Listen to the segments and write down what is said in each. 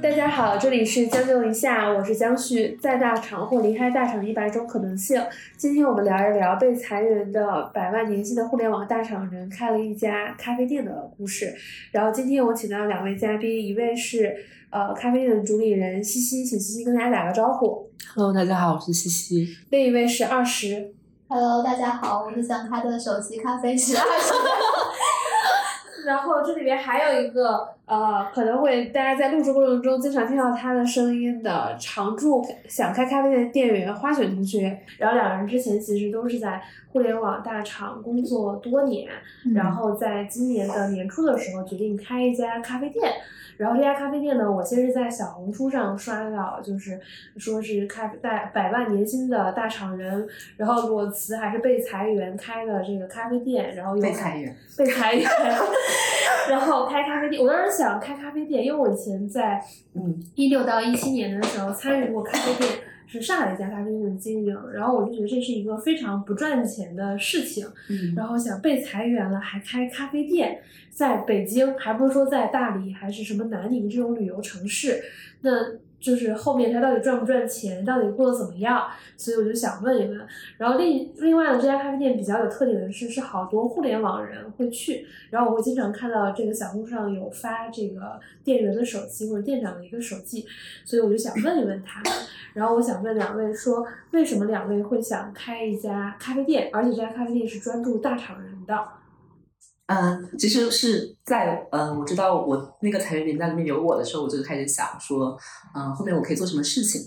大家好，这里是将就一下，我是江旭，在大厂或离开大厂一百种可能性。今天我们聊一聊被裁员的百万年薪的互联网大厂人开了一家咖啡店的故事。然后今天我请到两位嘉宾，一位是呃咖啡店的主理人西西，请西西跟大家打个招呼。Hello，大家好，我是西西。另一位是二十。Hello，大家好，我是想开的首席咖啡师二十。然后这里边还有一个呃，可能会大家在录制过程中经常听到他的声音的常驻想开咖啡店的店员花雪同学。然后两个人之前其实都是在互联网大厂工作多年，然后在今年的年初的时候决定开一家咖啡店。然后这家咖啡店呢，我先是在小红书上刷到，就是说是咖啡大百万年薪的大厂人，然后裸辞还是被裁员开的这个咖啡店，然后又被裁员，被裁员，然后开咖啡店。我当时想开咖啡店，因为我以前在嗯。一六到一七年的时候参与过咖啡店，是上海一家咖啡店的经营，然后我就觉得这是一个非常不赚钱的事情，嗯。然后想被裁员了还开咖啡店，在北京，还不是说在大理还是什么南宁这种旅游城市，那就是后面他到底赚不赚钱，到底过得怎么样？所以我就想问一问。然后另另外呢，这家咖啡店比较有特点的是，是好多互联网人会去，然后我会经常看到这个小红书上有发这个店员的手机或者店长的一个手机，所以我就想问一问他。然后我想问两位说，为什么两位会想开一家咖啡店，而且这家咖啡店是专注大厂人的？嗯，其实是在嗯，我知道我那个裁员名单里面有我的时候，我就开始想说，嗯，后面我可以做什么事情，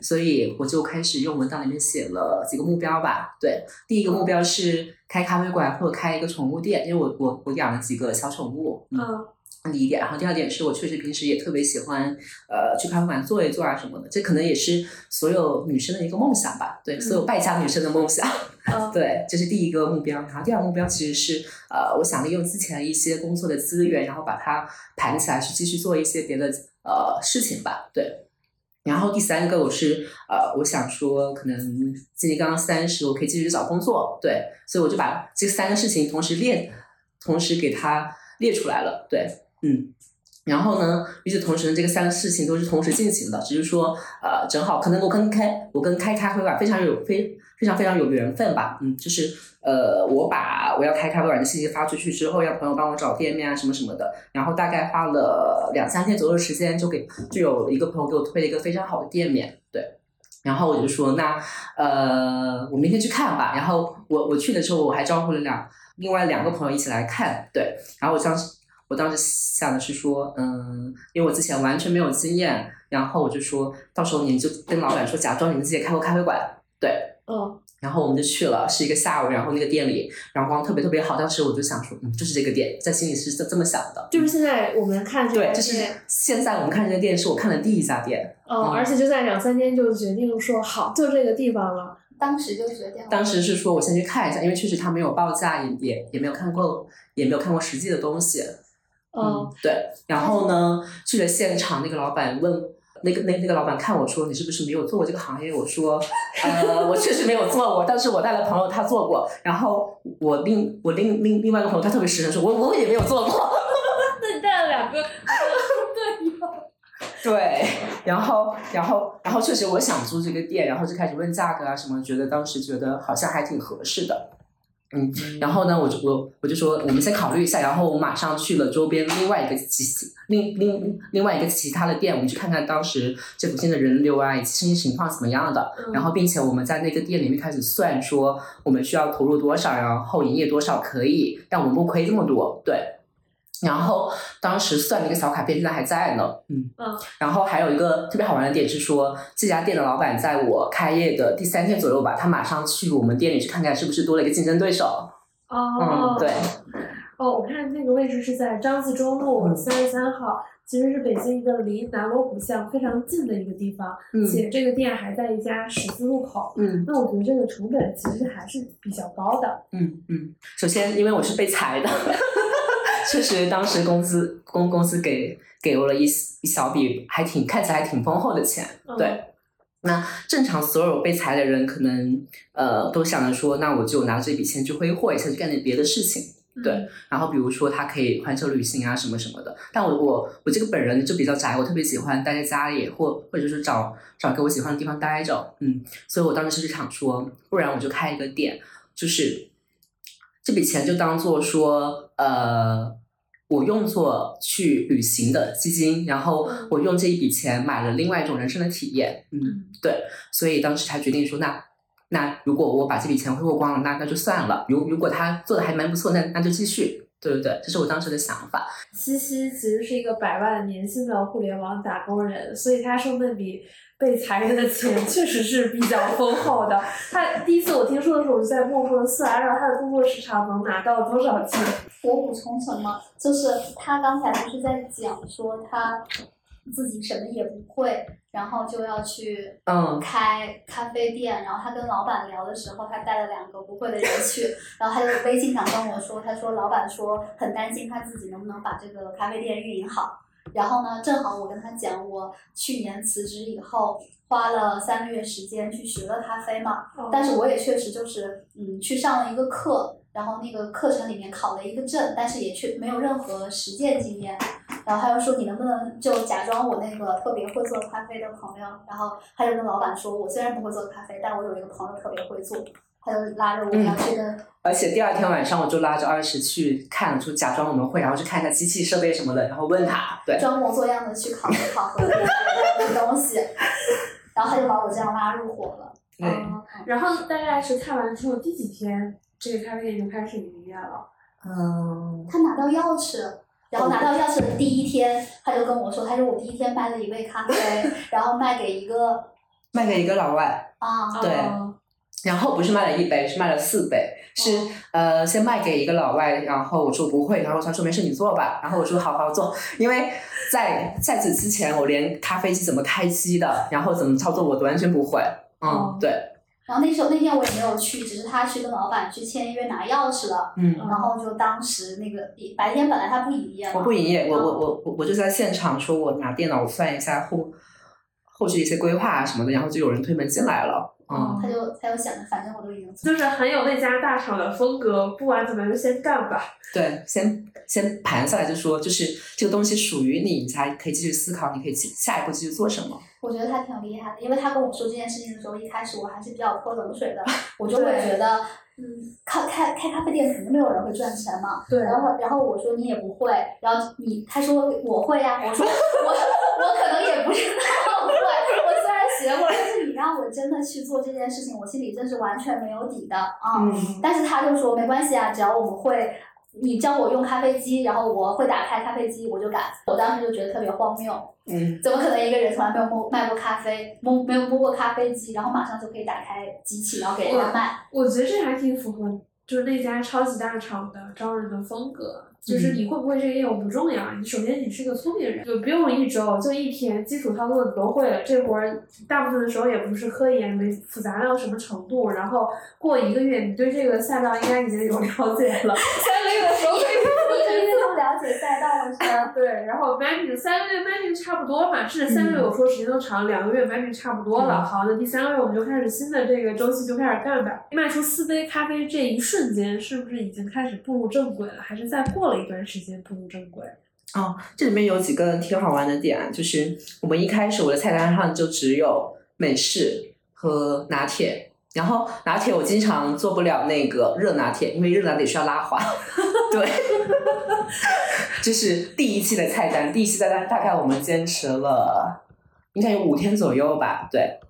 所以我就开始用文档里面写了几个目标吧。对，第一个目标是开咖啡馆或者开一个宠物店，因为我我我养了几个小宠物，嗯。嗯第一点，然后第二点是我确实平时也特别喜欢，呃，去咖啡馆坐一坐啊什么的，这可能也是所有女生的一个梦想吧，对，所有败家女生的梦想。嗯 对，这是第一个目标。然后第二个目标其实是，呃，我想利用之前一些工作的资源，然后把它盘起来，去继续做一些别的呃事情吧。对。然后第三个我是呃，我想说，可能今年刚刚三十，我可以继续找工作，对，所以我就把这三个事情同时列，同时给它列出来了，对，嗯。然后呢，与此同时呢，这个三个事情都是同时进行的，只是说，呃，正好可能我跟开我跟开咖啡馆非常有非非常非常有缘分吧，嗯，就是呃，我把我要开咖啡馆的信息发出去之后，让朋友帮我找店面啊什么什么的，然后大概花了两三天左右的时间，就给就有一个朋友给我推了一个非常好的店面，对，然后我就说那呃，我明天去看吧，然后我我去的时候我还招呼了两另外两个朋友一起来看，对，然后我当时。我当时想的是说，嗯，因为我之前完全没有经验，然后我就说到时候你就跟老板说，假装你们自己开过咖啡馆，对，嗯。然后我们就去了，是一个下午，然后那个店里阳光特别特别好，当时我就想说，嗯，就是这个店，在心里是这这么想的，就是现在我们看这对，家就是，现在我们看这个店是我看的第一家店，嗯，嗯。而且就在两三天就决定说好，就这个地方了。当时就决定了。当时是说我先去看一下，因为确实他没有报价，也也也没有看过，也没有看过实际的东西，嗯，对，然后呢，去了现场，那个老板问那个那那个老板看我说你是不是没有做过这个行业？我说，呃，我确实没有做过，但是我带了朋友他做过，然后我另我另另另外一个朋友他特别实诚说，我我也没有做过，那你带了两个 对呀。对，然后然后然后确实我想租这个店，然后就开始问价格啊什么，觉得当时觉得好像还挺合适的。嗯，然后呢，我就我我就说，我们先考虑一下，然后我马上去了周边另外一个其另另另外一个其他的店，我们去看看当时这附近的人流啊以及生意情况怎么样的，嗯然后并且我们在那个店里面开始算说我们需要投入多少，然后营业多少可以但我们不亏这么多，对。然后当时算那个小卡片现在还在呢，嗯嗯。然后还有一个特别好玩的点是说，这家店的老板在我开业的第三天左右吧，他马上去我们店里去看看是不是多了一个竞争对手。哦，嗯，对。哦，我看那个位置是在张自忠路嗯三十三号，其实是北京一个离南锣鼓巷非常近的一个地方，嗯且这个店还在一家十字路口。嗯那我觉得这个成本其实还是比较高的。嗯嗯，首先因为我是被裁的，确实当时公司公公司给给我了一一小笔还挺看起来还挺丰厚的钱，嗯对。那正常所有被裁的人可能呃都想着说，那我就拿这笔钱去挥霍一下，去干点别的事情。对嗯然后比如说他可以环球旅行啊什么什么的。但我我我这个本人就比较宅，我特别喜欢待在家里，或或者是找找个我喜欢的地方待着，嗯，所以我当时是想说，不然我就开一个店，就是这笔钱就当做说呃。我用作去旅行的基金，然后嗯我用这一笔钱买了另外一种人生的体验，嗯，嗯对，所以当时才决定说，那那如果我把这笔钱挥霍光了，那那就算了。如如果他做的还蛮不错，那那就继续，对对对，这是我当时的想法。西西其实是一个百万年薪的互联网打工人，所以他说那笔被裁员的钱确实是比较丰厚的。他第一次我听说的时候，我就在默默的算，按照他的工作时长能拿到多少钱？我补充什么？就是他刚才不是在讲说他自己什么也不会，然后就要去嗯开咖啡店，然后他跟老板聊的时候，他带了两个不会的人去，然后他就微信上跟我说，他说老板说很担心他自己能不能把这个咖啡店运营好。然后呢，正好我跟他讲，我去年辞职以后，花了三个月时间去学了咖啡嘛，但是我也确实就是嗯去上了一个课，然后那个课程里面考了一个证，但是也却没有任何实践经验。然后他又说你能不能就假装我那个特别会做咖啡的朋友，然后他就跟老板说，我虽然不会做咖啡，但我有一个朋友特别会做，他就拉着我要去跟、而且第二天晚上我就拉着二十去看，就假装我们会，然后去看一下机器设备什么的，然后问他，对，装模作样的去考核考核东西，然后他就把我这样拉入伙了。嗯。然后大概是看完之后第几天，这个咖啡店就开始营业了。嗯，他拿到钥匙，然后拿到钥匙的第一天，他就跟我说，他说我第一天卖了一杯咖啡，然后卖给一个 卖给一个老外，啊，对。哦然后不是卖了一杯，是卖了四杯，是、哦。呃先卖给一个老外，然后我说不会，然后他说没事你做吧，然后我说好好做，因为在在此之前我连咖啡机怎么开机的，然后怎么操作我都完全不会，嗯，哦对，然后那时候那天我也没有去，只是他去跟老板去签约拿钥匙了，嗯。嗯然后就当时那个白天本来他不营业嘛，我不营业，我我我我我就在现场说，我拿电脑我算一下后后续一些规划啊什么的，然后就有人推门进来了，嗯，他就他就想着反正我都已经就是很有那家大厂的风格，不管怎么样就先干吧。对，先先盘下来就说，就是这个东西属于你，你才可以继续思考，你可以继下一步继续做什么。我觉得他挺厉害的，因为他跟我说这件事情的时候，一开始我还是比较泼冷水的，我就会觉得，嗯，开开开咖啡店肯定没有人会赚钱嘛。对然后然后我说你也不会，然后你他说我会呀、我说我 我可能也不是那么会，我虽然学过，让我真的去做这件事情，我心里真是完全没有底的啊。嗯但是他就说没关系啊，只要我们会。你教我用咖啡机，然后我会打开咖啡机，我就敢。我当时就觉得特别荒谬，嗯，怎么可能一个人从来没有摸卖过咖啡，摸没有摸过咖啡机，然后马上就可以打开机器，然后给人家卖？我觉得这还挺符合，就是那家超级大厂的招人的风格。就是你会不会这个业务不重要，你首先你是个聪明人，就不用一周，就一天基础操作你都会了。这活儿大部分的时候也不是科研，没复杂到什么程度。然后过一个月，你对这个赛道应该已经有了解了。三个月的时候可以一个月就了解赛道了是吧？对，然后 managing 三个月 managing 差不多嘛，甚至三个月我说时间都长，两个月 managing 差不多了。嗯好，那第三个月我们就开始新的这个周期就开始干吧。卖出四杯咖啡这一瞬间，是不是已经开始步入正轨了？还是再过了一段时间步入正轨？哦，这里面有几个挺好玩的点啊，就是我们一开始我的菜单上就只有美式和拿铁，然后拿铁我经常做不了那个热拿铁，因为热拿铁需要拉花。对，这是第一期的菜单，第一期菜单大概我们坚持了应该有五天左右吧，对。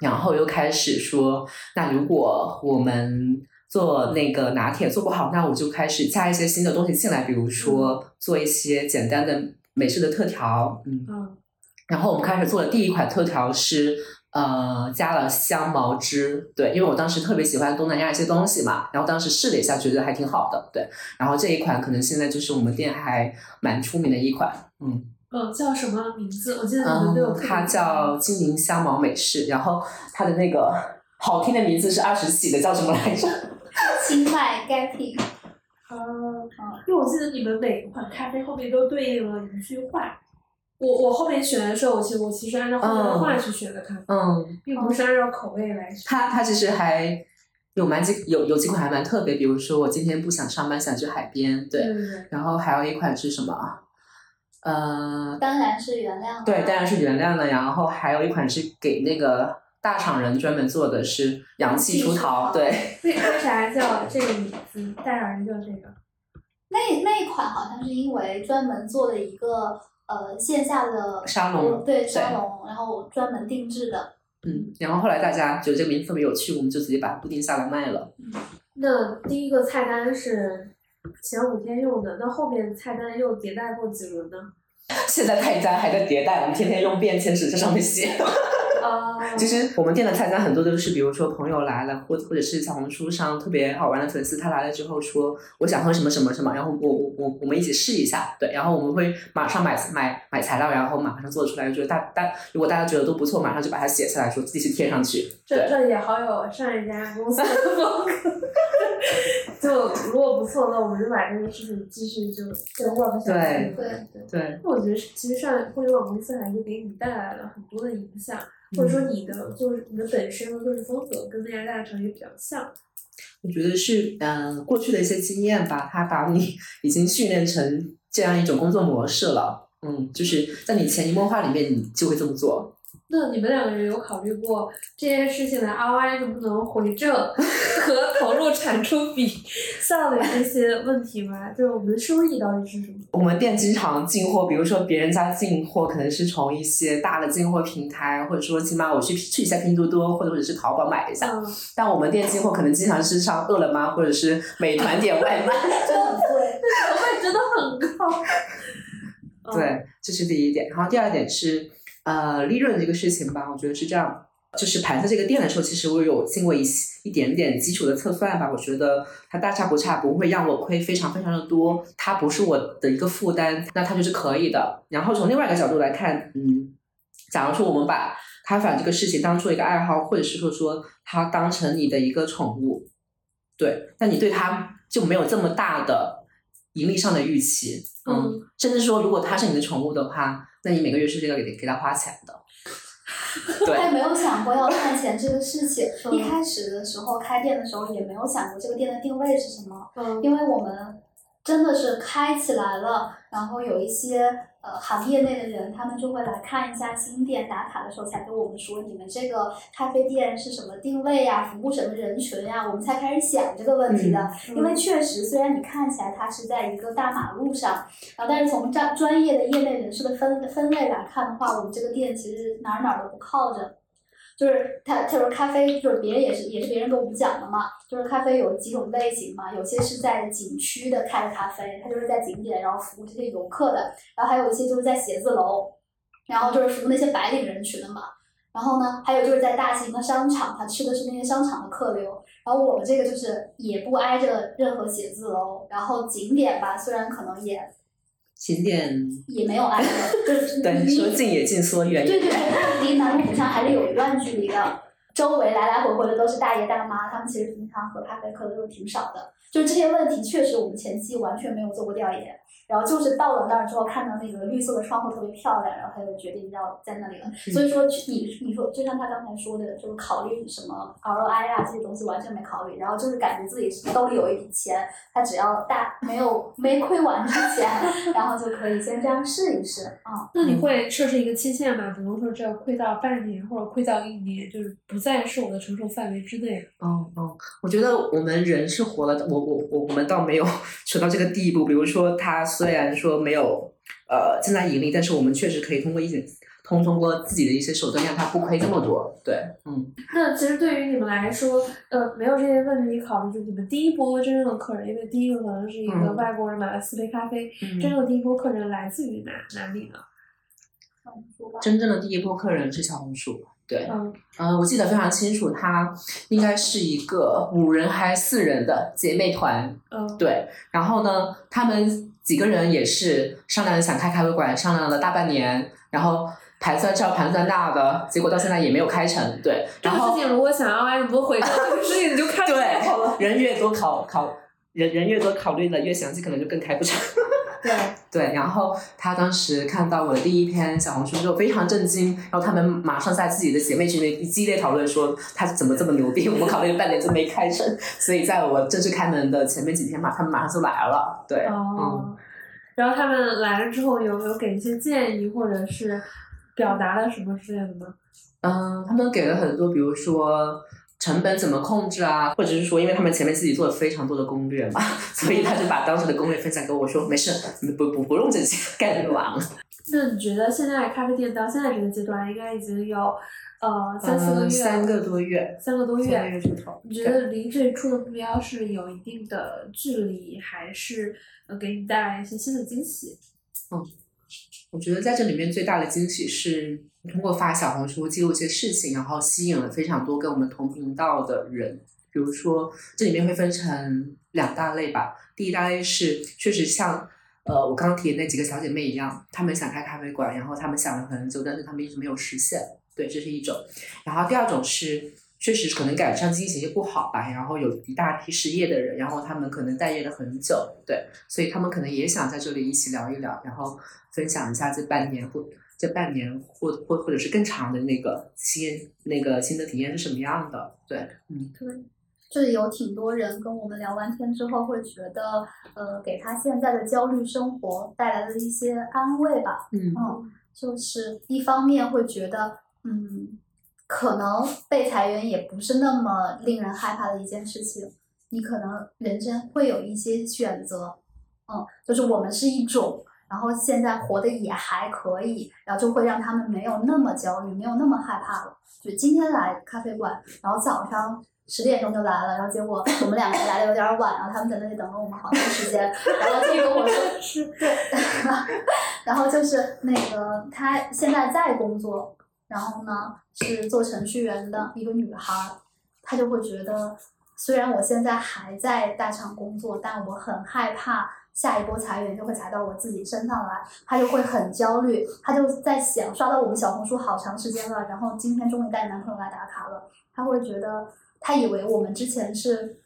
然后又开始说，那如果我们做那个拿铁做不好，那我就开始加一些新的东西进来，比如说做一些简单的美式的特调，嗯。嗯，然后我们开始做的第一款特调是，呃，加了香茅汁，对，因为我当时特别喜欢东南亚一些东西嘛，然后当时试了一下，觉得还挺好的，对。然后这一款可能现在就是我们店还蛮出名的一款，嗯嗯，叫什么名字？我记得你们都有嗯，它叫精灵香茅美式，然后它的那个好听的名字是二十起的，叫什么来着？清迈 Gappy，啊，因为我记得你们每一款咖啡后面都对应了一句话。我我后面选的时候，我其实我其实按照后面的话去选的咖啡，嗯，并不是按照口味来选。它它其实还有蛮几有有几款还蛮特别，比如说我今天不想上班，想去海边，对。然后还有一款是什么？呃，当然是原谅。对，当然是原谅的。然后还有一款是给那个大厂人专门做的，是洋气出逃，对。为为啥叫这个名字？大厂人叫这个？那那一款好像是因为专门做了一个呃线下的沙龙对沙龙，然后专门定制的。嗯，然后后来大家觉得这个名字特别有趣，我们就直接把它固定下来卖了。那第一个菜单是前五天用的，那后面菜单又迭代过几轮呢？现在菜单还在迭代，我们天天用便签纸在上面写。啊，其实我们店的菜单很多都是，比如说朋友来了，或或者是小红书上特别好玩的粉丝，他来了之后说我想喝什么什么什么，然后我我我我们一起试一下，对，然后我们会马上买买买材料，然后马上做出来，觉得大大如果大家觉得都不错，马上就把它写下来，说继续贴上去。这这也好有上一家公司的风格。就如果不错，那我们就把这个事情继续就就 work 下去。对对对。那我觉得其实上互联网公司还是给你带来了很多的影响。或者说你的就是你的本身的做事风格跟那家大厂也比较像。我觉得是，嗯，过去的一些经验吧，它把你已经训练成这样一种工作模式了。嗯，就是在你潜移默化里面，你就会这么做。那你们两个人有考虑过这件事情的 ROI 能不能回正 和投入产出比效的这些问题吗？就是我们的收益到底是什么？我们店经常进货，比如说别人家进货可能是从一些大的进货平台，或者说起码我去去一下拼多多或者或者是淘宝买一下。嗯、但我们店进货可能经常是上饿了么或者是美团点外卖，真的很贵，成本真的很高。对，这是第一点。然后第二点是。呃，利润这个事情吧，我觉得是这样，就是盘在这个店的时候，其实我有经过一一点点基础的测算吧，我觉得它大差不差，不会让我亏非常非常的多，它不是我的一个负担，那它就是可以的。然后从另外一个角度来看，嗯，假如说我们把咖啡这个事情当做一个爱好，或者是说说它当成你的一个宠物，对，那你对它就没有这么大的盈利上的预期，嗯，甚至说如果它是你的宠物的话。那你每个月是要给给他花钱的，他也没有想过要赚钱这个事情。一开始的时候开店的时候也没有想过这个店的定位是什么，因为我们真的是开起来了，然后有一些。呃，行业内的人，他们就会来看一下新店打卡的时候，才跟我们说，你们这个咖啡店是什么定位呀，服务什么人群呀？我们才开始想这个问题的。因为确实，虽然你看起来它是在一个大马路上，然后但是从专专业的业内人士的分分类来看的话，我们这个店其实哪儿哪儿都不靠着。就是他，他说咖啡就是别人也是也是别人跟我们讲的嘛，就是咖啡有几种类型嘛，有些是在景区的开的咖啡，它就是在景点然后服务这些游客的，然后还有一些就是在写字楼，然后就是服务那些白领人群的嘛，然后呢，还有就是在大型的商场，他吃的是那些商场的客流，然后我们这个就是也不挨着任何写字楼，然后景点吧，虽然可能也。景点也没有挨着，就是 对说近也近，说远对对对，离南锣鼓巷还是有一段距离的。周围来来回回的都是大爷大妈，他们其实平常喝咖啡喝的都挺少的。就这些问题，确实我们前期完全没有做过调研。然后就是到了那儿之后，看到那个绿色的窗户特别漂亮，然后他就决定要在那里了。所以说，你你说就像他刚才说的，就是考虑什么 ROI 啊这些东西完全没考虑，然后就是感觉自己兜里有一笔钱，他只要大没有没亏完之前，然后就可以先这样试一试啊。那你会设置一个期限吗？比如说，这要亏到半年或者亏到一年，就是不再是我的承受范围之内。哦哦，我觉得我们人是活了，我我我我们倒没有 扯到这个地步。比如说他。虽然说没有呃正在盈利，但是我们确实可以通过一些通通过自己的一些手段让它不亏这么多。对，嗯。那其实对于你们来说，呃，没有这些问题考虑，就你们第一波真正的客人，因为第一个可能是一个外国人买了四杯咖啡，真正的第一波客人来自于哪哪里呢？真正的第一波客人是小红书，对，嗯，呃，我记得非常清楚，他应该是一个五人还是四人的姐妹团，嗯，对，然后呢，他们。几个人也是商量着想开咖啡馆，商量了大半年，然后盘算这盘算那的，结果到现在也没有开成。对，然后事情如果想要按多回 这个事情就开对，人越多考考人人越多考虑的越详细，可能就更开不成。对，对，然后他当时看到我的第一篇小红书之后非常震惊，然后他们马上在自己的姐妹群里激烈讨论说他怎么这么牛逼，我们考虑了半年就没开成，所以在我正式开门的前面几天嘛，他们马上就来了，对，嗯。哦，然后他们来了之后有没有给一些建议，或者是表达了什么之类的吗？嗯，他们给了很多，比如说成本怎么控制啊，或者是说，因为他们前面自己做了非常多的攻略嘛，所以他就把当时的攻略分享给我说，没事，不不不用这些，干就完了。那你觉得现在咖啡店到现在这个阶段，应该已经有呃三四个月，三个多月，三个多月，三个月出头。你觉得离最初的目标是有一定的距离，还是呃给你带来一些新的惊喜？嗯，我觉得在这里面最大的惊喜是通过发小红书记录一些事情，然后吸引了非常多跟我们同频道的人。比如说，这里面会分成两大类吧。第一大类是确实像呃我刚刚提的那几个小姐妹一样，她们想开咖啡馆，然后她们想了很久，但是她们一直没有实现。对，这是一种。然后第二种是确实可能赶上经济形势不好吧，然后有一大批失业的人，然后他们可能待业了很久，对，所以他们可能也想在这里一起聊一聊，然后分享一下这半年或这半年或或或者是更长的那个新那个新的体验是什么样的，对，嗯。对，这里有挺多人跟我们聊完天之后，会觉得，呃，给他现在的焦虑生活带来了一些安慰吧。嗯嗯，就是一方面会觉得，嗯，可能被裁员也不是那么令人害怕的一件事情，你可能人生会有一些选择，嗯，就是我们是一种，然后现在活得也还可以，然后就会让他们没有那么焦虑，没有那么害怕了。就今天来咖啡馆，然后早上十点钟就来了，然后结果我们两个来的有点晚，然后他们在那里等了我们好长时间，然后就跟我说是对，然后就是那个他现在在工作，然后呢是做程序员的一个女孩，她就会觉得，虽然我现在还在大厂工作，但我很害怕下一波裁员就会裁到我自己身上来，她就会很焦虑，她就在想，刷到我们小红书好长时间了，然后今天终于带男朋友来打卡了，她会觉得，她以为我们之前是，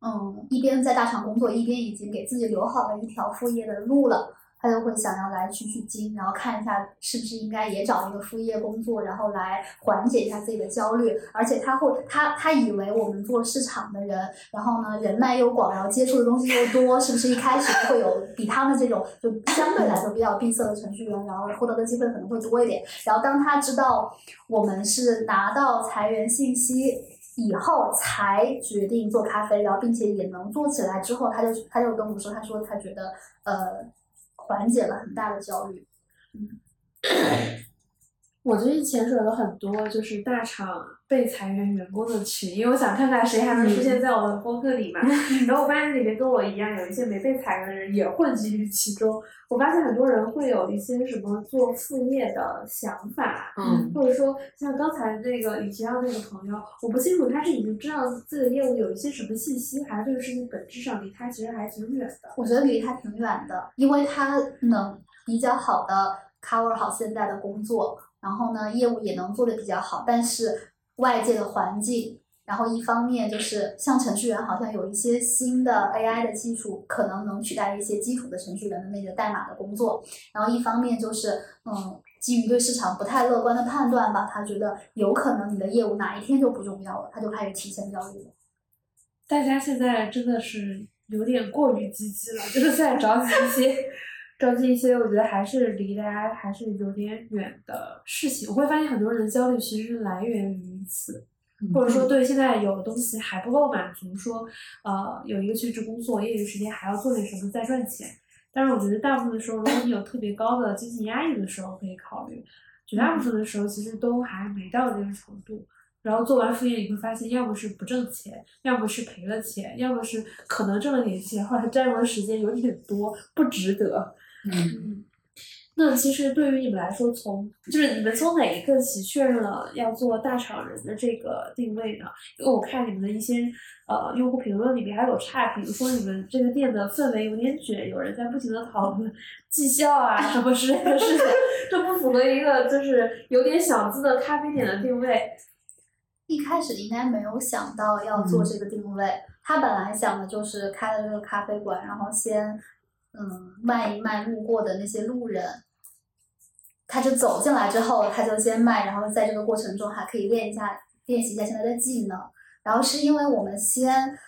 嗯，一边在大厂工作，一边已经给自己留好了一条副业的路了。他就会想要来取取经，然后看一下是不是应该也找一个副业工作，然后来缓解一下自己的焦虑。而且他会，他他以为我们做市场的人，然后呢人脉又广，然后接触的东西又多，是不是一开始会有比他们这种就相对来说比较闭塞的程序员，然后获得的机会可能会多一点。然后当他知道我们是拿到裁员信息以后才决定做咖啡，然后并且也能做起来之后，他就他就跟我说，他说他觉得呃。缓解了很大的焦虑。嗯 我最近潜水了很多，就是大厂被裁员员工的群，因为我想看看谁还能出现在我的播客里嘛。然后我发现里面跟我一样，有一些没被裁员的人也混迹于其中。我发现很多人会有一些什么做副业的想法，嗯，或者说像刚才那个你提到那个朋友，我不清楚他是已经知道自己的业务有一些什么信息，还是这个事情本质上离他其实还挺远的。我觉得离他挺远的，因为他能比较好的 cover 好现在的工作，然后呢业务也能做得比较好，但是外界的环境。然后一方面就是像程序员，好像有一些新的 AI 的技术，可能能取代一些基础的程序员的那个代码的工作。然后一方面就是，嗯，基于对市场不太乐观的判断吧，他觉得有可能你的业务哪一天就不重要了，他就开始提前焦虑了。大家现在真的是有点过于积极了，就是在着急一些，着急一些，我觉得还是离大家还是有点远的事情。我会发现很多人的焦虑其实是来源于此。或者说对现在有的东西还不够满足，说呃有一个全职工作，业余时间还要做点什么再赚钱。但是我觉得大部分的时候，如果你有特别高的经济压力的时候可以考虑，绝大部分的时候其实都还没到这个程度。然后做完副业你会发现，要么是不挣钱，要么是赔了钱，要么是可能挣了点钱，后来占用的时间有点多，不值得。嗯。那其实对于你们来说，从就是你们从哪一刻起确认了要做大厂人的这个定位呢？因为我看你们的一些呃用户评论里面还有差评，说你们这个店的氛围有点卷，有人在不停的讨论绩效啊什么之类的事情，这不符合一个就是有点小资的咖啡店的定位。一开始应该没有想到要做这个定位，他本来想的就是开了这个咖啡馆，然后先。嗯卖一卖路过的那些路人，他就走进来之后，他就先卖，然后在这个过程中还可以练一下练习一下现在的技能。然后是因为我们先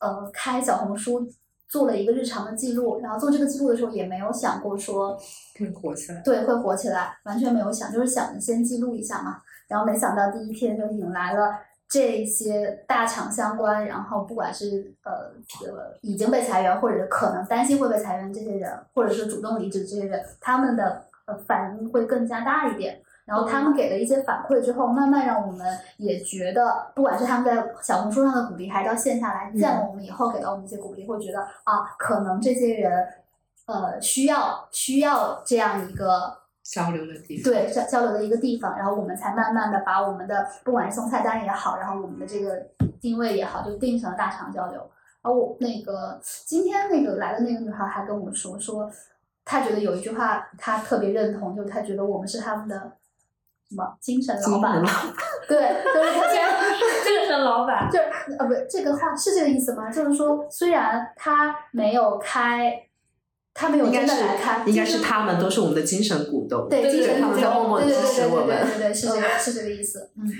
呃开小红书做了一个日常的记录，然后做这个记录的时候也没有想过说会火起来。对会火起来，完全没有想，就是想着先记录一下嘛。然后没想到第一天就引来了这些大厂相关，然后不管是呃呃已经被裁员，或者是可能担心会被裁员这些人，或者是主动离职这些人，他们的呃反应会更加大一点。然后他们给了一些反馈之后，慢慢让我们也觉得，不管是他们在小红书上的鼓励，还是到线下来见了我们以后给到我们一些鼓励，会觉得啊，可能这些人呃需要需要这样一个。交流的地方，对交交流的一个地方，然后我们才慢慢的把我们的不管是送菜单也好，然后我们的这个定位也好，就定成了大厂交流。然后我那个今天那个来的那个女孩还跟我说说，她觉得有一句话她特别认同，就是她觉得我们是他们的什么精神老板，对，就是她现在 精神老板，就呃不这个话是这个意思吗？就是说虽然他没有开。他们有真的来看，应该是他们都是我们的精神股东，对精神股东，默默支持我们，对对对，是这个是这个意思，嗯，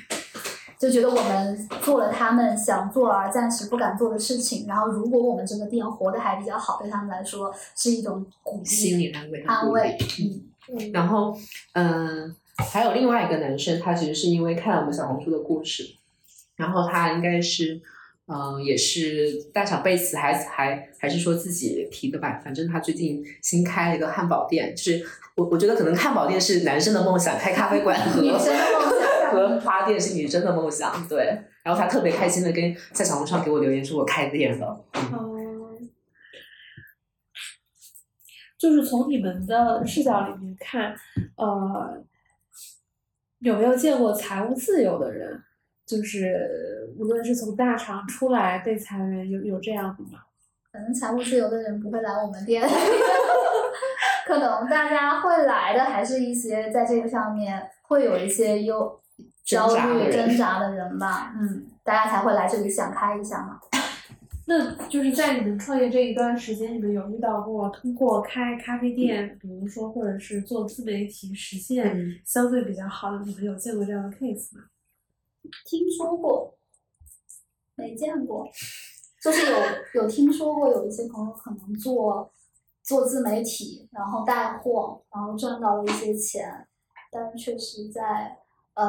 就觉得我们做了他们想做而暂时不敢做的事情，然后如果我们这个店活得还比较好，对他们来说是一种鼓励，心理安慰，安慰，嗯，然后嗯，还有另外一个男生，他其实是因为看了我们小红书的故事，然后他应该是。嗯，也是大厂贝斯，还还还是说自己提的吧。反正他最近新开了一个汉堡店，就是我我觉得可能汉堡店是男生的梦想，开咖啡馆 和女生的梦想，和花店是女生的梦想。对，然后他特别开心的跟在小红书上给我留言说我开店了。嗯，就是从你们的视角里面看，呃，有没有见过财务自由的人？就是无论是从大厂出来被裁员，有有这样的吗？可能财务自由的人不会来我们店，可能大家会来的还是一些在这个上面会有一些忧焦虑挣扎的人吧。嗯，大家才会来这里想开一下嘛。那就是在你们创业这一段时间，你们有遇到过通过开咖啡店，比如说或者是做自媒体实现相对比较好的，你们有见过这样的 case 吗？听说过，没见过，就是有 有听说过有一些朋友可能做做自媒体，然后带货，然后赚到了一些钱，但确实在呃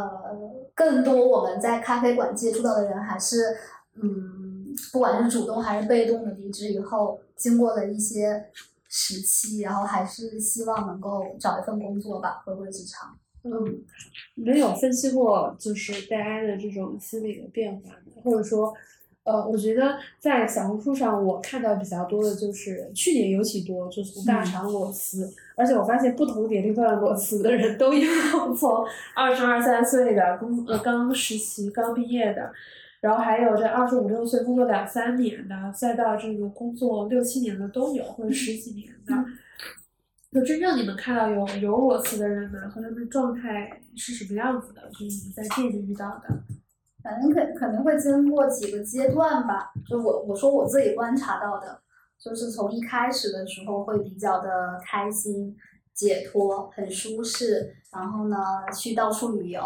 更多我们在咖啡馆接触到的人还是嗯，不管是主动还是被动的离职以后，经过了一些时期，然后还是希望能够找一份工作吧，回归职场。嗯，没有分析过就是大家的这种心理的变化，或者说，呃，我觉得在小红书上我看到比较多的就是去年尤其多，就从大厂裸辞，而且我发现不同年龄段裸辞的人都有，从 二十二三岁的工呃刚实习刚毕业的，然后还有这二十五六岁工作两三年的，再到这个工作六七年的都有，或者十几年的。就真正你们看到有有裸辞的人们和他们状态是什么样子的？就是你们在店里遇到的，反正可可能会经过几个阶段吧。就我我说我自己观察到的，就是从一开始的时候会比较的开心、解脱、很舒适，然后呢去到处旅游。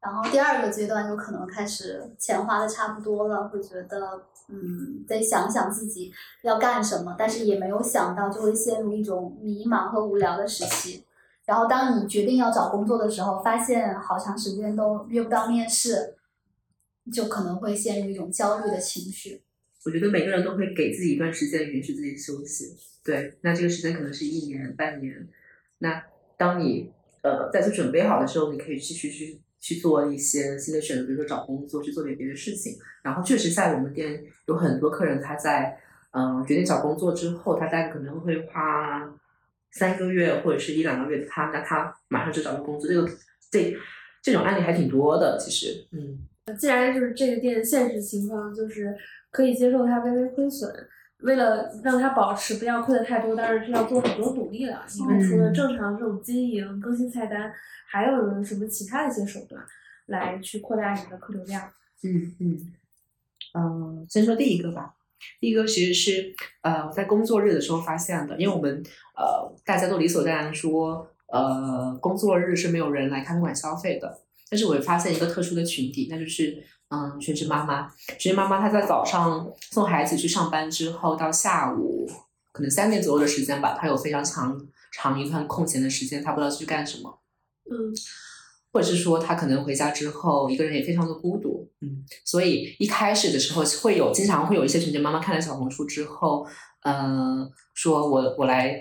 然后第二个阶段就可能开始钱花的差不多了，会觉得。嗯，得想想自己要干什么，但是也没有想到，就会陷入一种迷茫和无聊的时期。然后，当你决定要找工作的时候，发现好长时间都约不到面试，就可能会陷入一种焦虑的情绪。我觉得每个人都会给自己一段时间允许自己休息。对，那这个时间可能是一年、半年。那当你呃再次准备好的时候，你可以继续去。去做一些新的选择，比如说找工作，去做点别的事情。然后确实，在我们店有很多客人，他在嗯决定找工作之后，他大概可能会花三个月或者是一两个月，他那他马上就找到工作。这个这这种案例还挺多的，其实，嗯。既然就是这个店现实情况就是可以接受它微微亏损，为了让它保持不要亏的太多，当然是要做很多努力了。你们除了正常这种经营、更新菜单。还有什么其他的一些手段来去扩大你的客流量？嗯嗯，嗯，先说第一个吧。第一个其实是呃我在工作日的时候发现的，因为我们呃大家都理所当然说呃工作日是没有人来咖啡馆消费的，但是我会发现一个特殊的群体，那就是嗯全职妈妈。全职妈妈她在早上送孩子去上班之后，到下午可能三点左右的时间吧，她有非常长长一段空闲的时间，她不知道去干什么。嗯或者是说他可能回家之后一个人也非常的孤独，嗯，所以一开始的时候会有经常会有一些全职妈妈看了小红书之后，嗯、说我我来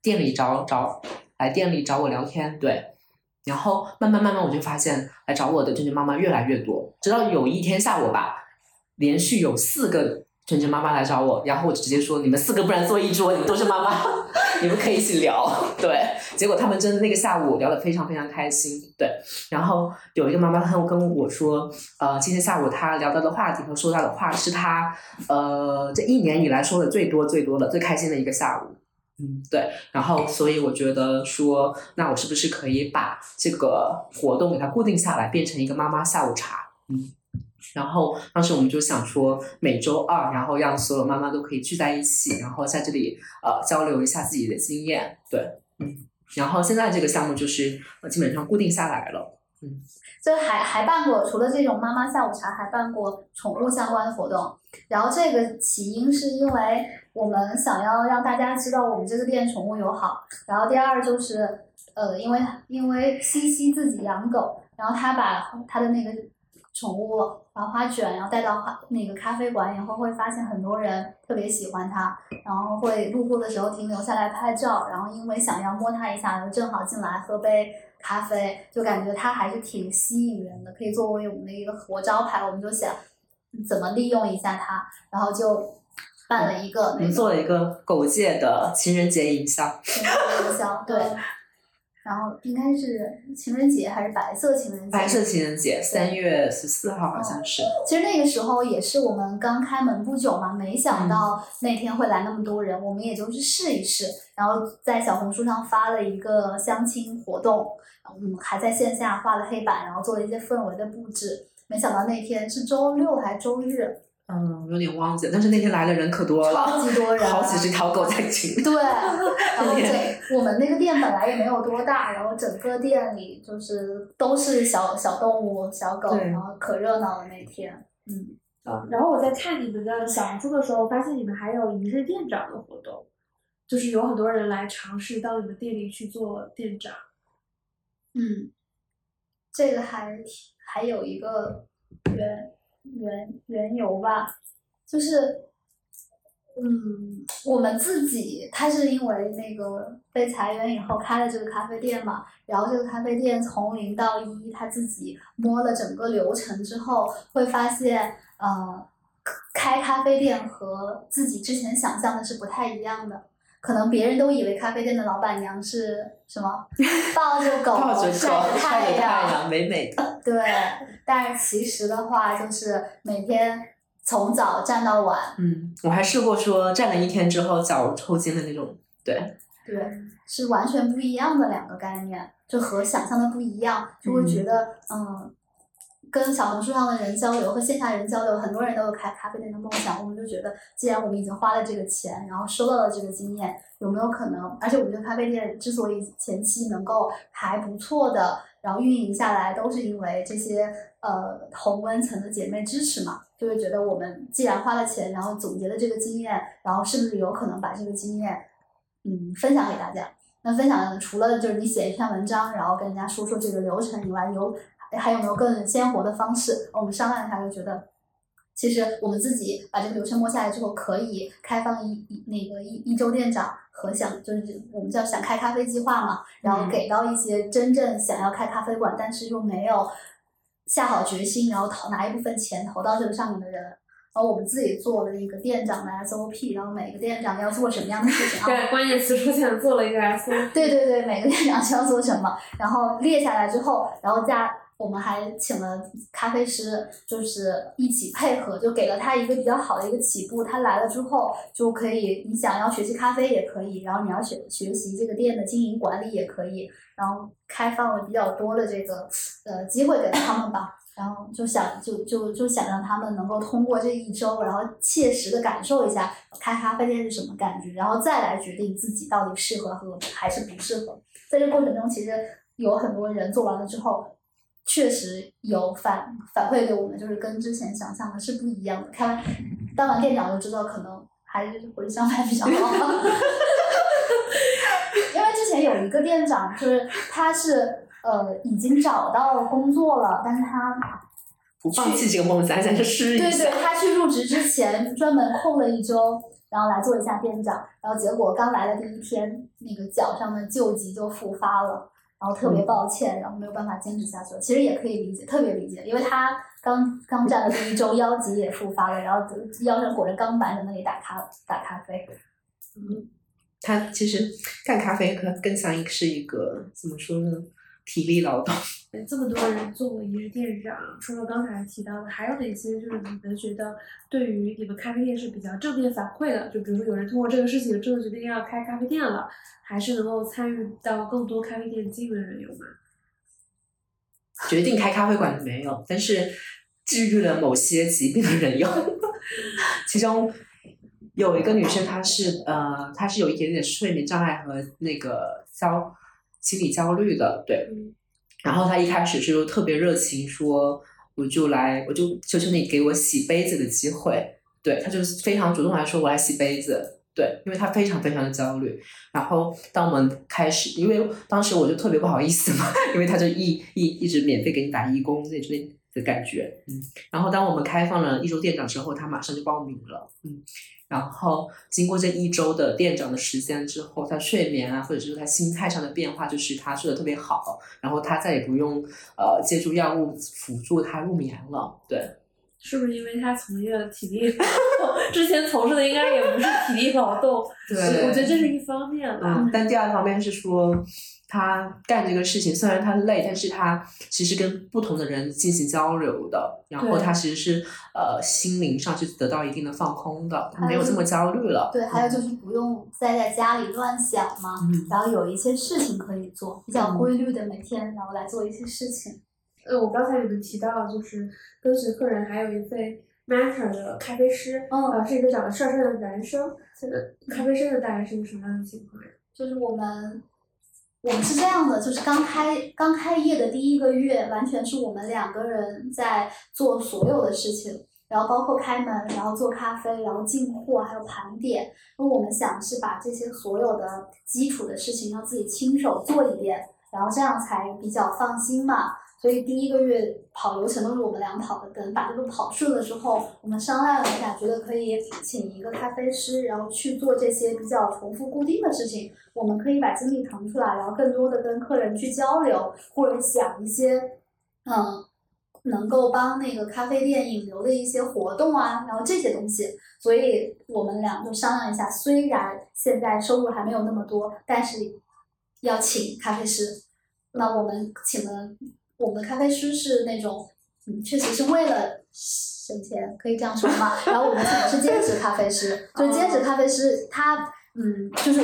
店里找找来店里找我聊天，对，然后慢慢慢慢我就发现来找我的全职妈妈越来越多，直到有一天下午吧，连续有四个全职妈妈来找我，然后我就直接说你们四个不然坐一桌，你们都是妈妈，你们可以一起聊，对，结果他们真的那个下午聊得非常非常开心，对。然后有一个妈妈她跟我说，呃，今天下午她聊到的话题和说到的话是她呃这一年以来说的最多最多的最开心的一个下午。嗯，对，然后所以我觉得说，那我是不是可以把这个活动给它固定下来，变成一个妈妈下午茶？嗯，然后当时我们就想说，每周二，然后让所有妈妈都可以聚在一起，然后在这里呃交流一下自己的经验。对，嗯，然后现在这个项目就是呃基本上固定下来了。就还还办过，除了这种妈妈下午茶，还办过宠物相关的活动。然后这个起因是因为我们想要让大家知道我们这个店宠物友好。然后第二就是，呃，因为因为西西自己养狗，然后他把他的那个宠物麻花卷，然后带到花那个咖啡馆以后，会发现很多人特别喜欢它，然后会路过的时候停留下来拍照，然后因为想要摸它一下，然后正好进来喝杯咖啡，就感觉它还是挺吸引人的，可以作为我们的一个活招牌，我们就想怎么利用一下它，然后就办了一个我们那个做了一个狗界的情人节营销。情人节营销，对，然后应该是情人节还是白色情人节？白色情人节三月十四号好像是。其实那个时候也是我们刚开门不久嘛，没想到那天会来那么多人，我们也就是试一试，然后在小红书上发了一个相亲活动，嗯，还在线下画了黑板，然后做了一些氛围的布置。没想到那天是周六还是周日，嗯，有点忘记了，但是那天来的人可多了，超级多人好几十条狗在群里。对，然后整我们那个店本来也没有多大，然后整个店里就是都是小小动物、小狗，然后可热闹了那天。嗯，啊，然后我在看你们的小红书的时候，发现你们还有一日店长的活动，就是有很多人来尝试到你们店里去做店长。嗯，这个还挺还有一个缘缘缘由吧，就是，嗯，我们自己他是因为那个被裁员以后开了这个咖啡店嘛，然后这个咖啡店从零到一，他自己摸了整个流程之后，会发现，呃，开咖啡店和自己之前想象的是不太一样的。可能别人都以为咖啡店的老板娘是什么，抱着狗狗晒着太阳，阳，美美的。对，但是其实的话，就是每天从早站到晚，嗯，我还试过说站了一天之后脚抽筋的那种。对，对，是完全不一样的两个概念，就和想象的不一样，就会觉得嗯跟小红书上的人交流和线下人交流，很多人都有开咖啡店的梦想，我们就觉得，既然我们已经花了这个钱，然后收到了这个经验，有没有可能？而且我们这个咖啡店之所以前期能够还不错的，然后运营下来，都是因为这些呃同温层的姐妹支持嘛，就会觉得我们既然花了钱，然后总结了这个经验，然后是不是有可能把这个经验嗯分享给大家？那分享除了就是你写一篇文章，然后跟人家说说这个流程以外，有还有没有更鲜活的方式？我们商量一下，就觉得其实我们自己把这个流程摸下来之后，可以开放一一那个一一周店长和想就是我们叫想开咖啡计划嘛，然后嗯给到一些真正想要开咖啡馆，但是又没有下好决心，然后投拿一部分钱投到这个上面的人。然后我们自己做了一个店长的 SOP，然后每个店长要做什么样的事情啊？对，关键词出现了，做了一个 SOP。对对对，每个店长需要做什么，然后列下来之后，然后加我们还请了咖啡师，就是一起配合，就给了他一个比较好的一个起步。他来了之后就可以，你想要学习咖啡也可以，然后你要学学习这个店的经营管理也可以，然后开放了比较多的这个呃机会给他们吧。然后就想就就就想让他们能够通过这一周，然后切实的感受一下开咖啡店是什么感觉，然后再来决定自己到底适合和还是不适合。在这过程中，其实有很多人做完了之后，确实有反反馈给我们，就是跟之前想象的是不一样的。开完当完店长就知道，可能还是回去上班比较好。因为之前有一个店长，就是他是呃已经找到工作了，但是他不放弃这个梦想，想去试一下。对对，他去入职之前专门空了一周，然后来做一下店长，然后结果刚来的第一天，那个脚上的旧疾就复发了，然后特别抱歉，然后没有办法坚持下去了。其实也可以理解，特别理解，因为他刚刚站了第一周，腰肌也复发了，然后腰上裹着钢板在那里打咖打咖啡。嗯，他其实干咖啡可更像一是一个怎么说呢？体力劳动。这么多人做过一日店长，除了刚才提到的，还有哪些就是你们觉得对于你们咖啡店是比较正面反馈的？就比如说有人通过这个事情真的决定要开咖啡店了，还是能够参与到更多咖啡店经营的人有吗？决定开咖啡馆的没有，但是治愈了某些疾病的人有。其中有一个女生，她是呃，她是有一点点睡眠障碍和那个焦心理焦虑的，对。然后他一开始就特别热情，说我就来，我就求求你给我洗杯子的机会。对，他就是非常主动来说我来洗杯子。对，因为他非常非常的焦虑。然后当我们开始，因为当时我就特别不好意思嘛，因为他就一一一直免费给你打义工那种的感觉，嗯。然后当我们开放了一周店长之后，他马上就报名了，嗯。然后经过这一周的店长的时间之后，他睡眠啊，或者是他心态上的变化，就是他睡得特别好，然后他再也不用呃借助药物辅助他入眠了。对，是不是因为他从业的体力，之前从事的应该也不是体力劳动？对，我觉得这是一方面吧。嗯，但第二方面是说。他干这个事情，虽然他累，但是他其实跟不同的人进行交流的，然后他其实是呃心灵上是得到一定的放空的，没有这么焦虑了。对，还有就是不用再在家里乱想嘛，然后有一些事情可以做，比较规律的每天，然后来做一些事情。呃，我刚才你们提到，就是跟随客人还有一位 matter 的咖啡师，呃，是一个长得帅帅的男生。这个咖啡师的大概是一个什么样的情况呀？就是我们。我们是这样的，就是刚开刚开业的第一个月，完全是我们两个人在做所有的事情，然后包括开门，然后做咖啡，然后进货，还有盘点。因为我们想是把这些所有的基础的事情要自己亲手做一遍，然后这样才比较放心嘛。所以第一个月跑流程都是我们俩跑的，等把这个跑顺了之后，我们商量了一下，觉得可以请一个咖啡师，然后去做这些比较重复固定的事情。我们可以把精力腾出来，然后更多的跟客人去交流，或者想一些，嗯，能够帮那个咖啡店引流的一些活动啊，然后这些东西。所以我们俩就商量一下，虽然现在收入还没有那么多，但是要请咖啡师。那我们请了。我们咖啡师是那种，嗯，确实是为了省钱，可以这样说吗？然后我们请的是兼职咖啡师，就兼职咖啡师，他，嗯，就是，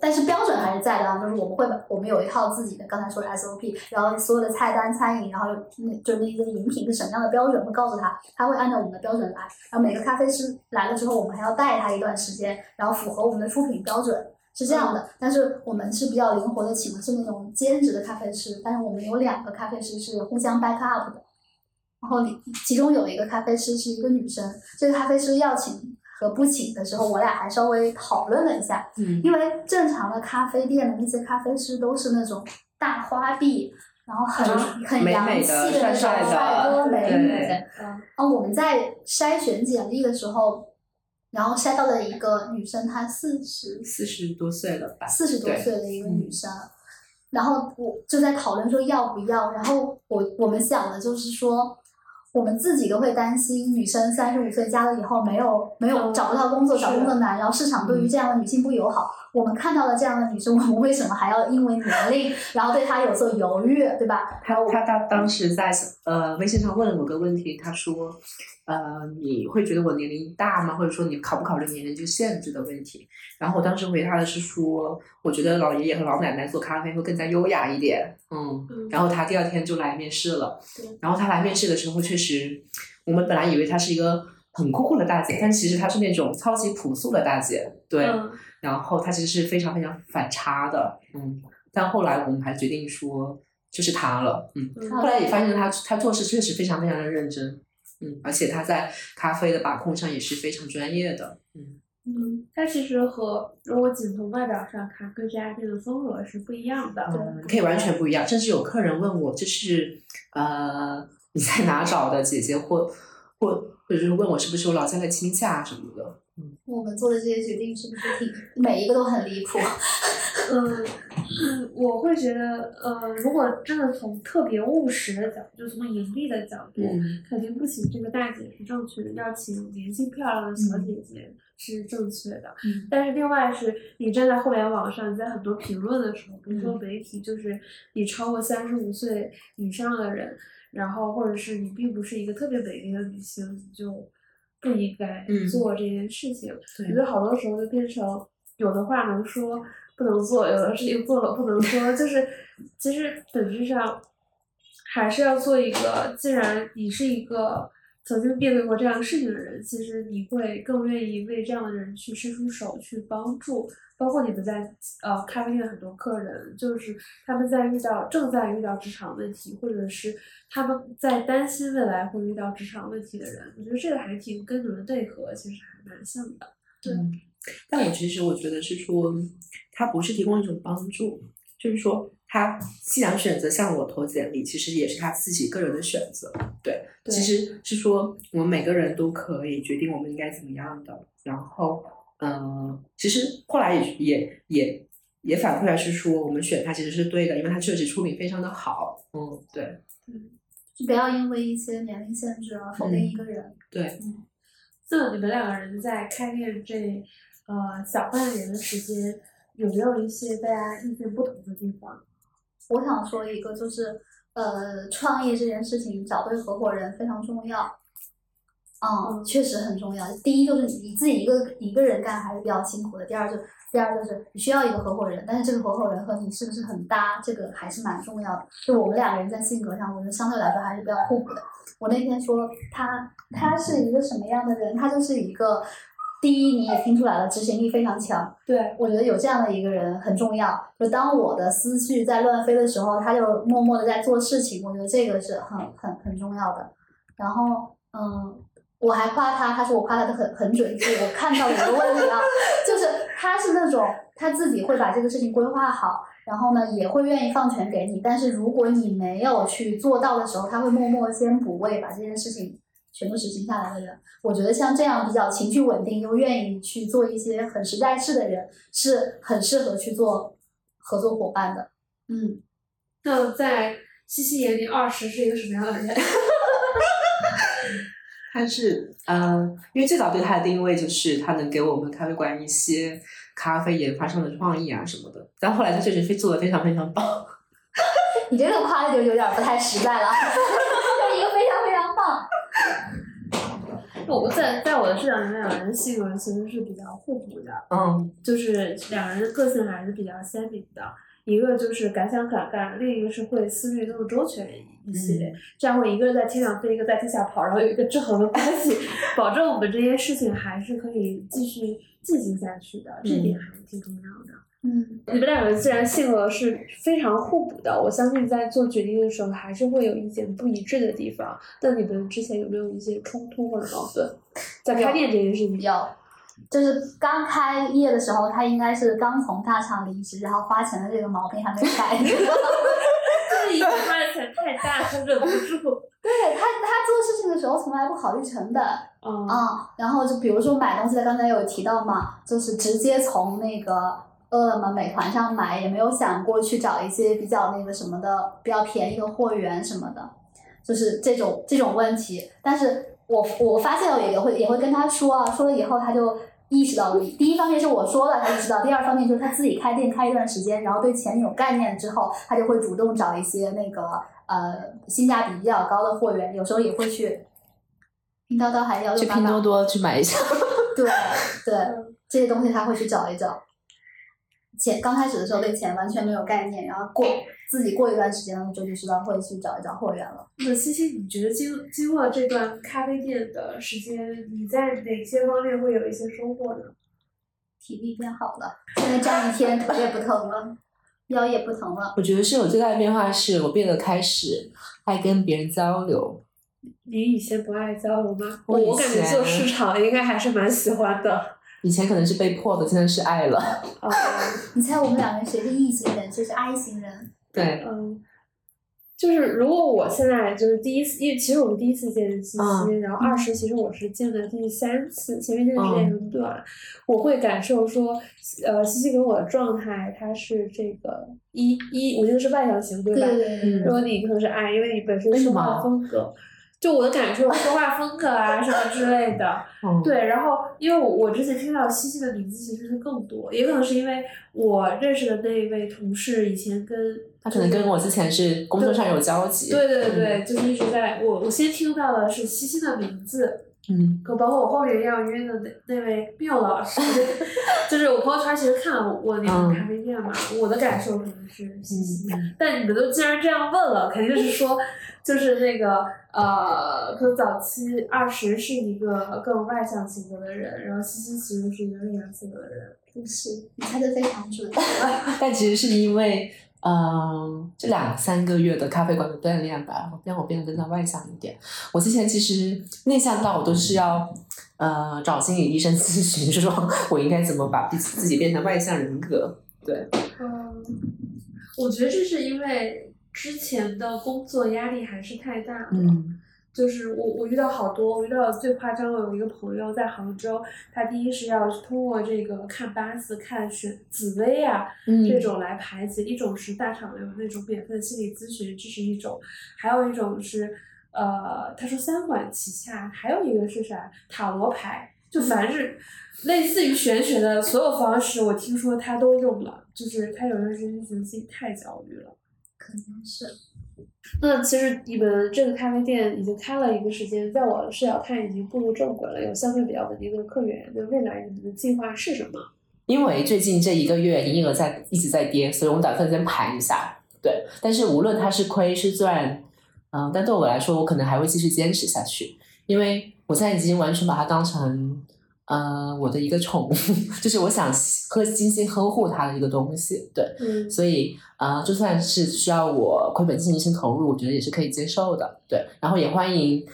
但是标准还是在的啊，就是我们会，我们有一套自己的刚才说的 SOP，然后所有的菜单、餐饮，然后那就那些饮品是什么样的标准，会告诉他，他会按照我们的标准来。然后每个咖啡师来了之后，我们还要带他一段时间，然后符合我们的出品标准。是这样的，但是我们是比较灵活的，请的是那种兼职的咖啡师。但是我们有两个咖啡师是互相 back up 的，然后其中有一个咖啡师是一个女生。这个咖啡师要请和不请的时候，我俩还稍微讨论了一下。嗯。因为正常的咖啡店的那些咖啡师都是那种大花臂，然后很很洋气的那种帅哥美女。嗯。啊，我们在筛选简历的时候。然后筛到了一个女生，她四十四十多岁了吧？四十多岁的一个女生，然后我就在讨论说要不要。然后我我们想的就是说，我们自己都会担心女生三十五岁加了以后没有没有找不到工作，找工作难，然后市场对于这样的女性不友好。我们看到了这样的女生，我们为什么还要因为年龄，然后对她有所犹豫，对吧？他他当当时在呃微信上问了我个问题，他说，呃，你会觉得我年龄大吗？或者说你考不考虑年龄这个限制的问题？然后我当时回他的是说，我觉得老爷爷和老奶奶做咖啡会更加优雅一点，嗯。嗯然后他第二天就来面试了对，然后他来面试的时候，确实我们本来以为她是一个很酷酷的大姐，但其实她是那种超级朴素的大姐，对。嗯然后她其实是非常非常反差的，嗯。但后来我们还决定说，就是他了，嗯。嗯后来也发现他他做事确实非常非常的认真，嗯，而且他在咖啡的把控上也是非常专业的，嗯。嗯，它其实和如果仅从外表上看，跟这家店的风格是不一样的。嗯，可以完全不一样。甚至有客人问我，就是呃你在哪找的姐姐，或或或者是问我是不是我老家的亲戚啊什么的。我们做的这些决定是不是挺 每一个都很离谱？嗯，嗯我会觉得，呃，如果真的从特别务实的角度，就从盈利的角度，嗯肯定不请这个大姐是正确的，要请年轻漂亮的小姐姐是正确的。嗯但是另外是你站在互联网上，你在很多评论的时候，比如说嗯媒体，就是你超过三十五岁以上的人，然后或者是你并不是一个特别美丽的女性，你就不应该嗯。做这件事情。对。我觉得好多时候就变成有的话能说不能做，有的事情做了不能说，就是其实本质上还是要做一个，既然你是一个曾经面对过这样事情的人，其实你会更愿意为这样的人去伸出手去帮助。包括你们在呃咖啡店很多客人，就是他们在遇到正在遇到职场问题，或者是他们在担心未来会遇到职场问题的人，我觉得这个还挺跟你们内核其实还蛮像的。对，但我其实我觉得是说，他不是提供一种帮助，就是说他既然选择向我投简历，其实也是他自己个人的选择。对，对其实是说我们每个人都可以决定我们应该怎么样的。然后，嗯、其实后来也也也也反馈来是说，我们选他其实是对的，因为他确实出品非常的好。嗯，对就不要因为一些年龄限制而否定一个人。对，嗯，就你们两个人在开店这呃小半年的时间，有没有一些大家意见不同的地方？我想说一个，就是呃，创业这件事情找对合伙人非常重要。嗯，确实很重要。第一就是你自己一个一个人干还是比较辛苦的。第二就第二就是你需要一个合伙人，但是这个合伙人和你是不是很搭，这个还是蛮重要的。就我们两个人在性格上，我觉得相对来说还是比较互补的。我那天说他他是一个什么样的人？他就是一个第一你也听出来了，执行力非常强。对，我觉得有这样的一个人很重要。就当我的思绪在乱飞的时候，他就默默的在做事情。我觉得这个是很很很重要的。然后，嗯，我还夸他，他说我夸他的很很准确。我看到一个问题啊，就是他是那种他自己会把这个事情规划好，然后呢也会愿意放权给你。但是如果你没有去做到的时候，他会默默先补位，把这件事情全部执行下来的人。我觉得像这样比较情绪稳定又愿意去做一些很实在事的人，是很适合去做合作伙伴的。嗯，那在西西眼里，二十是一个什么样的人？他是呃，因为最早对他的定位就是他能给我们咖啡馆一些咖啡研发上的创意啊什么的，但后来他确实非做的非常非常棒。你这个夸的就有点不太实在了，就一个非常非常棒。我在在我的视角里面，两个人性格其实是比较互补的，嗯就是两个人的个性还是比较鲜明的。一个就是敢想敢干，另一个是会思虑更周全一些，这样会一个人在天上飞，一个在地下跑，然后有一个制衡的关系，保证我们这些事情还是可以继续进行下去的，这点还是挺重要的。嗯，你们两个人既然性格是非常互补的，我相信在做决定的时候还是会有意见不一致的地方。那你们之前有没有一些冲突或者矛盾？在开店这件事情上，有，就是刚开业的时候，他应该是刚从大厂离职，然后花钱的这个毛病还没改。就是因为花的钱太大，他忍不住。对他，他做事情的时候从来不考虑成本。嗯啊、然后就比如说买东西，他刚才有提到嘛，就是直接从那个饿了么、美团上买，也没有想过去找一些比较那个什么的、比较便宜的货源什么的，就是这种这种问题。但是我我发现我也会也会跟他说啊，说了以后他就意识到了。第一方面是我说了他意识到，第二方面就是他自己开店开一段时间，然后对钱有概念之后，他就会主动找一些那个呃性价比比较高的货源，有时候也会去拼多多还要去拼多多去买一下。对 对，这些东西他会去找一找。钱刚开始的时候对钱完全没有概念，然后过自己过一段时间了，就就知道会去找一找货源了。那西西，你觉得经经过这段咖啡店的时间，你在哪些方面会有一些收获呢？体力变好了，现在站一天腿也不疼了，腰也不疼了。我觉得是我最大的变化，是我变得开始爱跟别人交流。你以前不爱交流吗？我我感觉做市场应该还是蛮喜欢的。以前可能是被迫的，现在是爱了。哦，你猜我们两个人谁是 E 型人，谁是 I 型人？对，嗯，就是如果我现在就是第一次，因为其实我们第一次见西西，嗯然后二十其实我是见的第三次，前面见的时间很短，我会感受说，呃，西西给我的状态，他是这个一一，我觉得是外向型，对吧？对对对如果你可能是 I，因为你本身说为什么话风格。就我的感受，说话风格啊什么之类的，嗯，对，然后因为我我之前听到西西的名字其实是更多，也可能是因为我认识的那一位同事以前跟他可能跟我之前是工作上有交集。对对对，就是一直在我我先听到的是西西的名字，嗯，包括我后面要约的那那位缪老师，就是我朋友圈其实看了我我那个咖啡店嘛，我的感受可能是西西，嗯。但你们都既然这样问了，肯定是说就是那个呃，可能早期二十是一个更外向性格的人，然后西西其实是一个内向性格的人，是你猜的非常准。但其实是因为，嗯、这两三个月的咖啡馆的锻炼吧，让我变得更加外向一点。我之前其实内向到我都是要，呃，找心理医生咨询，说我应该怎么把自己自己变成外向人格。对，嗯，我觉得这是因为之前的工作压力还是太大了。嗯就是我我遇到好多，我遇到最夸张的有一个朋友在杭州，他第一是要通过这个看八字、看选紫薇啊嗯这种来排解，一种是大厂有那种免费的心理咨询，这是一种，还有一种是呃，他说三管齐下，还有一个是啥塔罗牌，就凡是类似于玄学的所有方式，我听说他都用了，就是他有段时间觉得自己太焦虑了。可能是。那其实你们这个咖啡店已经开了一个时间，在我视角看已经步入正轨了，有相对比较稳定的客源。那未来你们的计划是什么？因为最近这一个月营业额在一直在跌，所以我们打算先盘一下。对，但是无论它是亏是赚，嗯、但对我来说，我可能还会继续坚持下去，因为我现在已经完全把它当成，呃，我的一个宠物，就是我想呵精心呵护它的一个东西。对，嗯所以呃，就算是需要我亏本进行一些投入，我觉得也是可以接受的。对，然后也欢迎。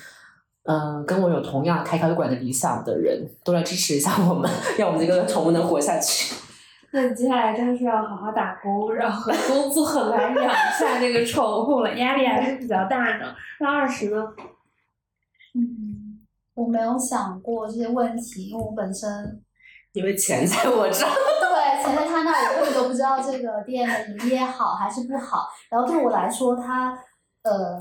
嗯、跟我有同样开咖啡馆的理想的人都来支持一下我们，让我们这个宠物能活下去。那你接下来真的是要好好打工，然后工作来养一下这个宠物了，压力还是比较大的。那二十呢？嗯，我没有想过这些问题，因为我本身因为钱在我这儿。对钱在他那儿，我根本就不知道这个店的营业好还是不好。然后对我来说，它呃，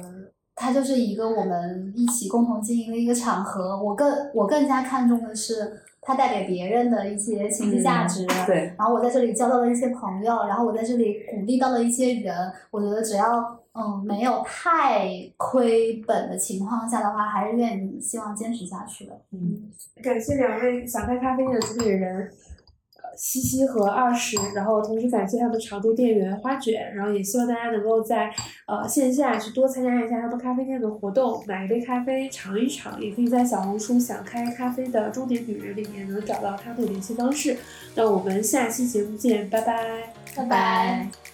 它就是一个我们一起共同经营的一个场合。我更我更加看重的是它带给别人的一些情绪价值。对，然后我在这里交到了一些朋友，然后我在这里鼓励到了一些人。我觉得只要嗯没有太亏本的情况下的话，还是愿意希望坚持下去的。嗯，感谢两位想开咖啡店的主理人，呃，西西和二十，然后同时感谢他们常驻店员花卷，然后也希望大家能够在呃线下去多参加一下他们咖啡店的活动，买一杯咖啡尝一尝，也可以在小红书想开咖啡的终点女人里面能找到他们的联系方式。那我们下期节目见，拜拜。拜拜。